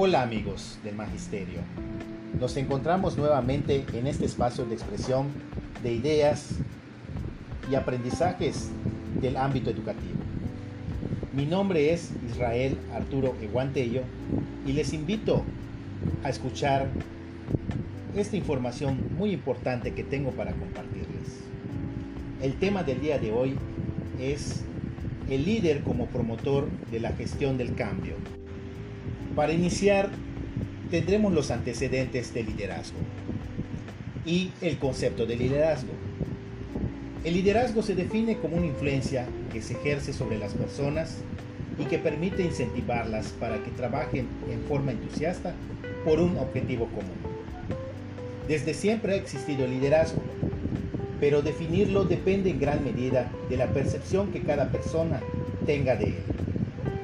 Hola amigos del Magisterio. Nos encontramos nuevamente en este espacio de expresión de ideas y aprendizajes del ámbito educativo. Mi nombre es Israel Arturo Eguantello y les invito a escuchar esta información muy importante que tengo para compartirles. El tema del día de hoy es el líder como promotor de la gestión del cambio. Para iniciar, tendremos los antecedentes del liderazgo y el concepto de liderazgo. El liderazgo se define como una influencia que se ejerce sobre las personas y que permite incentivarlas para que trabajen en forma entusiasta por un objetivo común. Desde siempre ha existido el liderazgo, pero definirlo depende en gran medida de la percepción que cada persona tenga de él,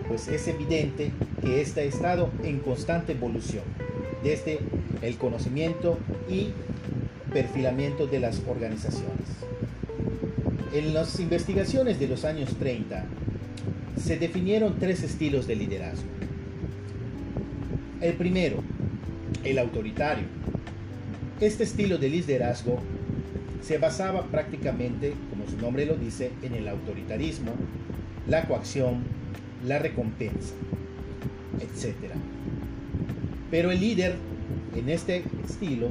pues es evidente que éste ha estado en constante evolución desde el conocimiento y perfilamiento de las organizaciones. En las investigaciones de los años 30 se definieron tres estilos de liderazgo. El primero, el autoritario. Este estilo de liderazgo se basaba prácticamente, como su nombre lo dice, en el autoritarismo, la coacción, la recompensa, etc. Pero el líder en este estilo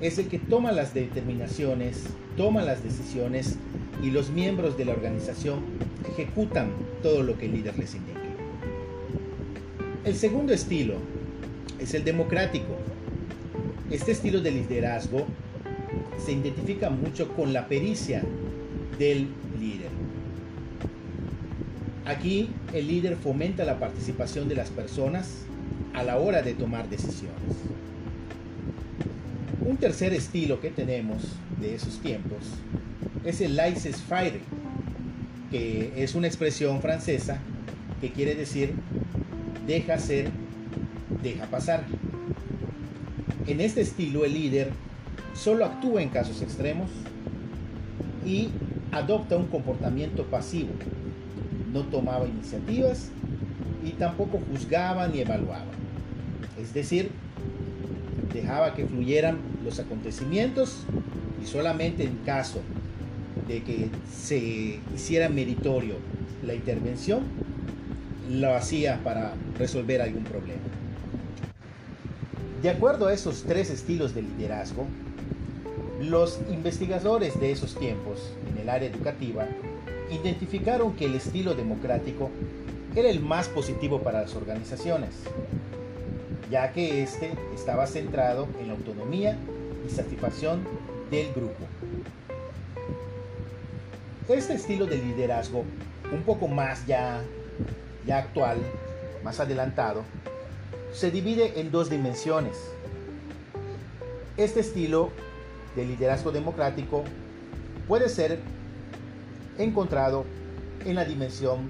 es el que toma las determinaciones, toma las decisiones y los miembros de la organización ejecutan todo lo que el líder les indique. El segundo estilo es el democrático. Este estilo de liderazgo se identifica mucho con la pericia del líder. Aquí el líder fomenta la participación de las personas a la hora de tomar decisiones. Un tercer estilo que tenemos de esos tiempos es el laissez-faire, que es una expresión francesa que quiere decir deja ser, deja pasar. En este estilo el líder solo actúa en casos extremos y adopta un comportamiento pasivo. No tomaba iniciativas y tampoco juzgaba ni evaluaba. Es decir, dejaba que fluyeran los acontecimientos y solamente en caso de que se hiciera meritorio la intervención, lo hacía para resolver algún problema. De acuerdo a esos tres estilos de liderazgo, los investigadores de esos tiempos en el área educativa identificaron que el estilo democrático era el más positivo para las organizaciones, ya que éste estaba centrado en la autonomía y satisfacción del grupo. Este estilo de liderazgo, un poco más ya, ya actual, más adelantado, se divide en dos dimensiones. Este estilo de liderazgo democrático puede ser encontrado en la dimensión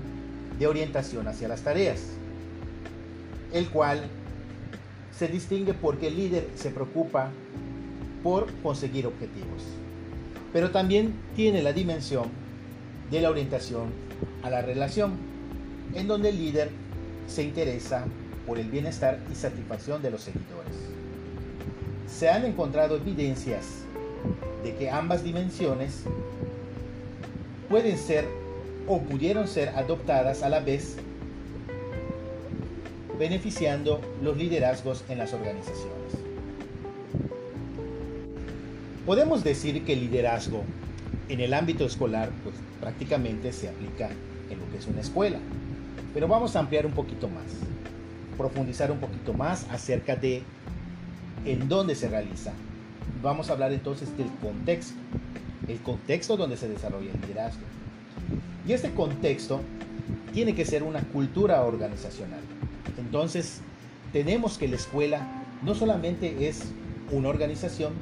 de orientación hacia las tareas, el cual se distingue porque el líder se preocupa por conseguir objetivos, pero también tiene la dimensión de la orientación a la relación, en donde el líder se interesa por el bienestar y satisfacción de los seguidores. Se han encontrado evidencias de que ambas dimensiones pueden ser o pudieron ser adoptadas a la vez, beneficiando los liderazgos en las organizaciones. Podemos decir que el liderazgo en el ámbito escolar pues, prácticamente se aplica en lo que es una escuela, pero vamos a ampliar un poquito más, profundizar un poquito más acerca de en dónde se realiza. Vamos a hablar entonces del contexto, el contexto donde se desarrolla el liderazgo. Y este contexto tiene que ser una cultura organizacional. Entonces, tenemos que la escuela no solamente es una organización,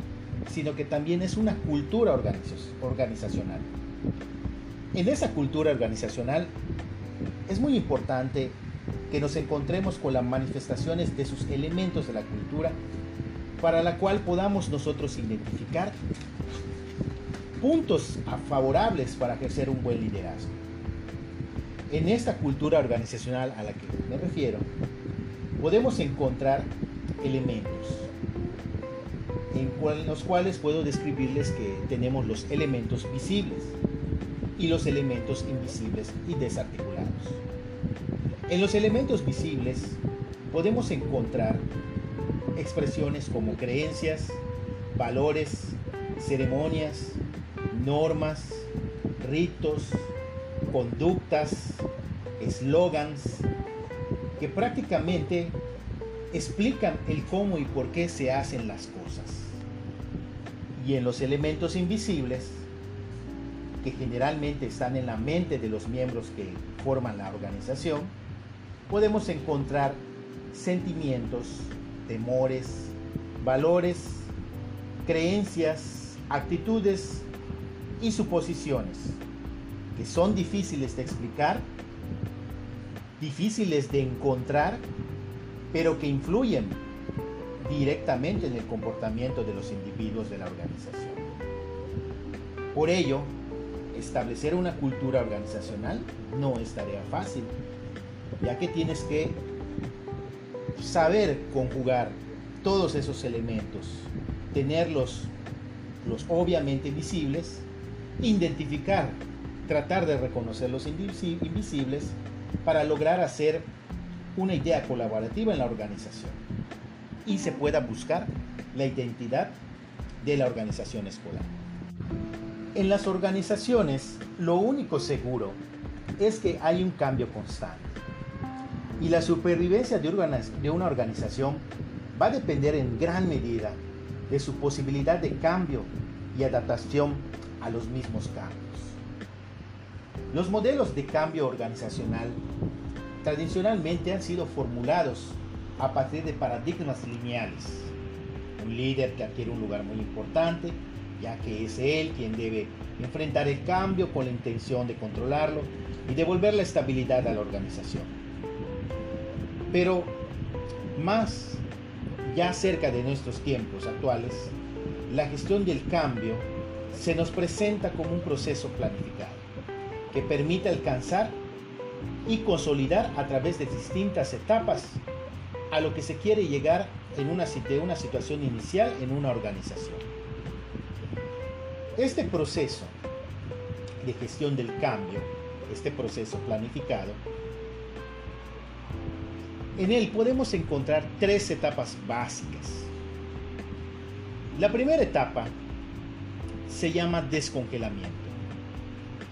sino que también es una cultura organizacional. En esa cultura organizacional es muy importante que nos encontremos con las manifestaciones de sus elementos de la cultura para la cual podamos nosotros identificar puntos favorables para ejercer un buen liderazgo. En esta cultura organizacional a la que me refiero, podemos encontrar elementos en los cuales puedo describirles que tenemos los elementos visibles y los elementos invisibles y desarticulados. En los elementos visibles podemos encontrar expresiones como creencias, valores, ceremonias, normas, ritos, conductas, eslogans, que prácticamente explican el cómo y por qué se hacen las cosas. Y en los elementos invisibles, que generalmente están en la mente de los miembros que forman la organización, podemos encontrar sentimientos, temores, valores, creencias, actitudes y suposiciones que son difíciles de explicar, difíciles de encontrar, pero que influyen directamente en el comportamiento de los individuos de la organización. Por ello, establecer una cultura organizacional no es tarea fácil, ya que tienes que saber conjugar todos esos elementos, tenerlos los obviamente visibles, identificar, tratar de reconocer los invisibles para lograr hacer una idea colaborativa en la organización y se pueda buscar la identidad de la organización escolar. En las organizaciones, lo único seguro es que hay un cambio constante y la supervivencia de una organización va a depender en gran medida de su posibilidad de cambio y adaptación a los mismos cambios. Los modelos de cambio organizacional tradicionalmente han sido formulados a partir de paradigmas lineales. Un líder que adquiere un lugar muy importante, ya que es él quien debe enfrentar el cambio con la intención de controlarlo y devolver la estabilidad a la organización. Pero más ya cerca de nuestros tiempos actuales, la gestión del cambio se nos presenta como un proceso planificado que permite alcanzar y consolidar a través de distintas etapas a lo que se quiere llegar en una, de una situación inicial en una organización. Este proceso de gestión del cambio, este proceso planificado, en él podemos encontrar tres etapas básicas. La primera etapa se llama descongelamiento,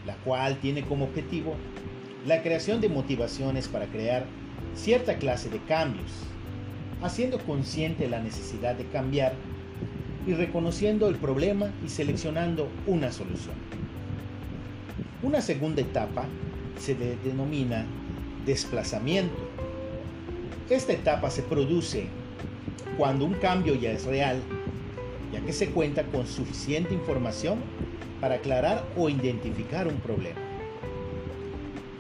la cual tiene como objetivo la creación de motivaciones para crear cierta clase de cambios, haciendo consciente la necesidad de cambiar y reconociendo el problema y seleccionando una solución. Una segunda etapa se denomina desplazamiento. Esta etapa se produce cuando un cambio ya es real, ya que se cuenta con suficiente información para aclarar o identificar un problema.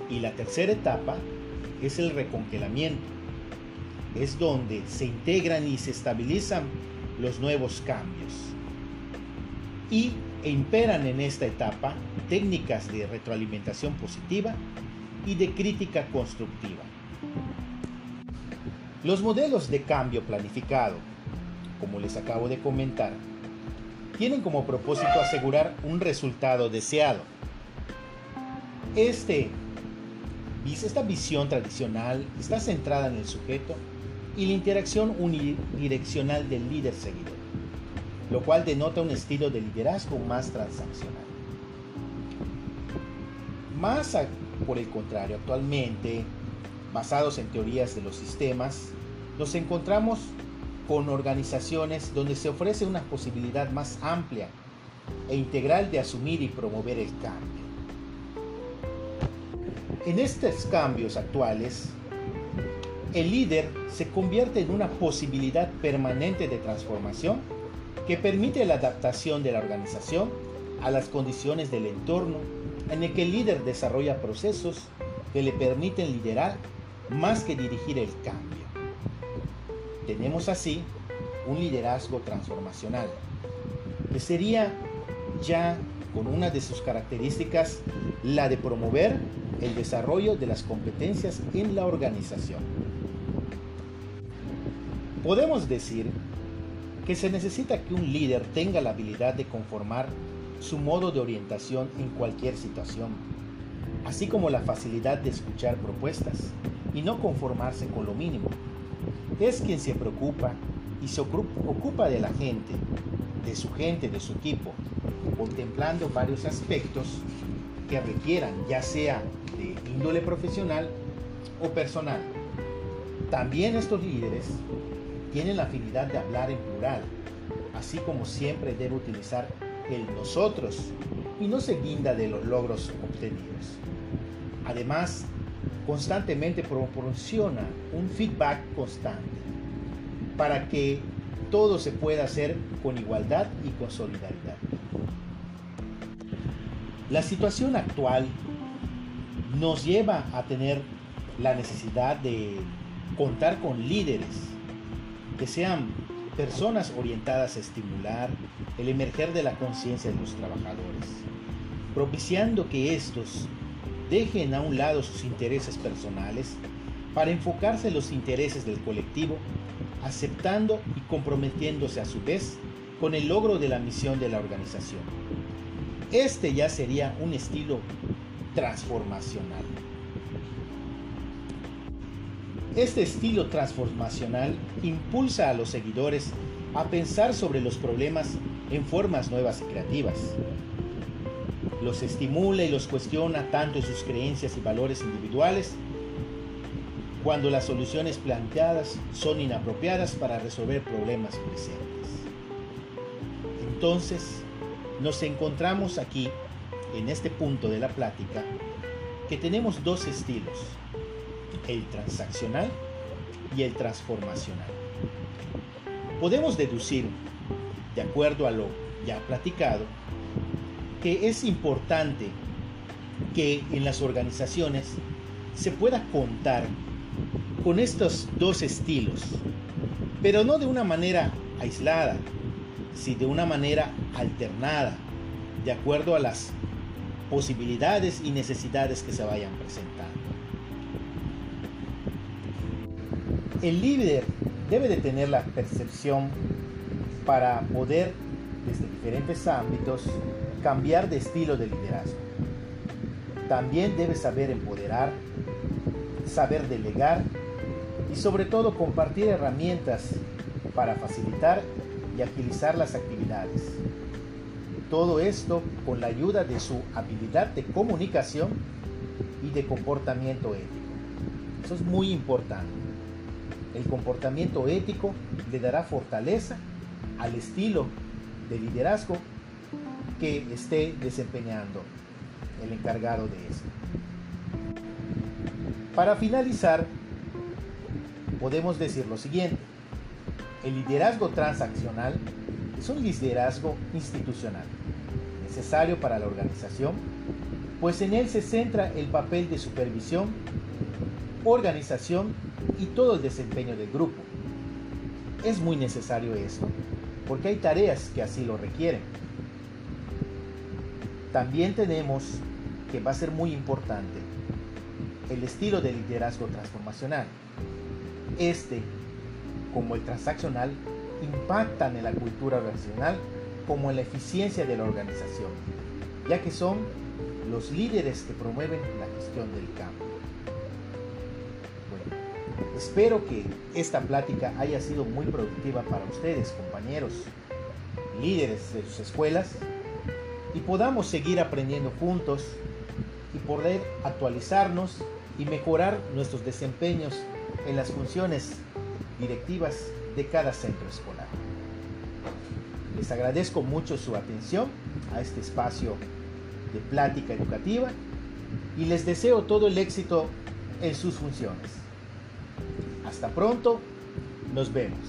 Y la tercera etapa es el recongelamiento. Es donde se integran y se estabilizan los nuevos cambios. Y imperan en esta etapa técnicas de retroalimentación positiva y de crítica constructiva. Los modelos de cambio planificado, como les acabo de comentar, tienen como propósito asegurar un resultado deseado. Este esta visión tradicional está centrada en el sujeto y la interacción unidireccional del líder seguidor, lo cual denota un estilo de liderazgo más transaccional. Más por el contrario, actualmente, basados en teorías de los sistemas, nos encontramos con organizaciones donde se ofrece una posibilidad más amplia e integral de asumir y promover el cambio en estos cambios actuales, el líder se convierte en una posibilidad permanente de transformación que permite la adaptación de la organización a las condiciones del entorno en el que el líder desarrolla procesos que le permiten liderar más que dirigir el cambio. Tenemos así un liderazgo transformacional, que sería ya con una de sus características la de promover el desarrollo de las competencias en la organización. Podemos decir que se necesita que un líder tenga la habilidad de conformar su modo de orientación en cualquier situación, así como la facilidad de escuchar propuestas y no conformarse con lo mínimo. Es quien se preocupa y se ocupa de la gente, de su gente, de su equipo, contemplando varios aspectos que requieran, ya sea de índole profesional o personal. También estos líderes tienen la afinidad de hablar en plural, así como siempre debe utilizar el nosotros y no se guinda de los logros obtenidos. Además, constantemente proporciona un feedback constante para que todo se pueda hacer con igualdad y con solidaridad. La situación actual nos lleva a tener la necesidad de contar con líderes que sean personas orientadas a estimular el emerger de la conciencia de los trabajadores, propiciando que estos dejen a un lado sus intereses personales para enfocarse en los intereses del colectivo, aceptando y comprometiéndose a su vez con el logro de la misión de la organización. Este ya sería un estilo transformacional. Este estilo transformacional impulsa a los seguidores a pensar sobre los problemas en formas nuevas y creativas. Los estimula y los cuestiona tanto en sus creencias y valores individuales cuando las soluciones planteadas son inapropiadas para resolver problemas presentes. Entonces, nos encontramos aquí, en este punto de la plática, que tenemos dos estilos, el transaccional y el transformacional. Podemos deducir, de acuerdo a lo ya platicado, que es importante que en las organizaciones se pueda contar con estos dos estilos, pero no de una manera aislada, sino de una manera alternada, de acuerdo a las posibilidades y necesidades que se vayan presentando. El líder debe de tener la percepción para poder, desde diferentes ámbitos, cambiar de estilo de liderazgo. También debe saber empoderar, saber delegar y sobre todo compartir herramientas para facilitar y agilizar las actividades. Todo esto con la ayuda de su habilidad de comunicación y de comportamiento ético. Eso es muy importante. El comportamiento ético le dará fortaleza al estilo de liderazgo que esté desempeñando el encargado de esto. Para finalizar, podemos decir lo siguiente. El liderazgo transaccional es un liderazgo institucional, necesario para la organización, pues en él se centra el papel de supervisión, organización y todo el desempeño del grupo. Es muy necesario esto, porque hay tareas que así lo requieren. También tenemos que va a ser muy importante el estilo de liderazgo transformacional. Este, como el transaccional, impactan en la cultura organizacional como en la eficiencia de la organización, ya que son los líderes que promueven la gestión del campo. Espero que esta plática haya sido muy productiva para ustedes, compañeros, líderes de sus escuelas, y podamos seguir aprendiendo juntos y poder actualizarnos y mejorar nuestros desempeños en las funciones directivas de cada centro escolar. Les agradezco mucho su atención a este espacio de plática educativa y les deseo todo el éxito en sus funciones. Hasta pronto, nos vemos.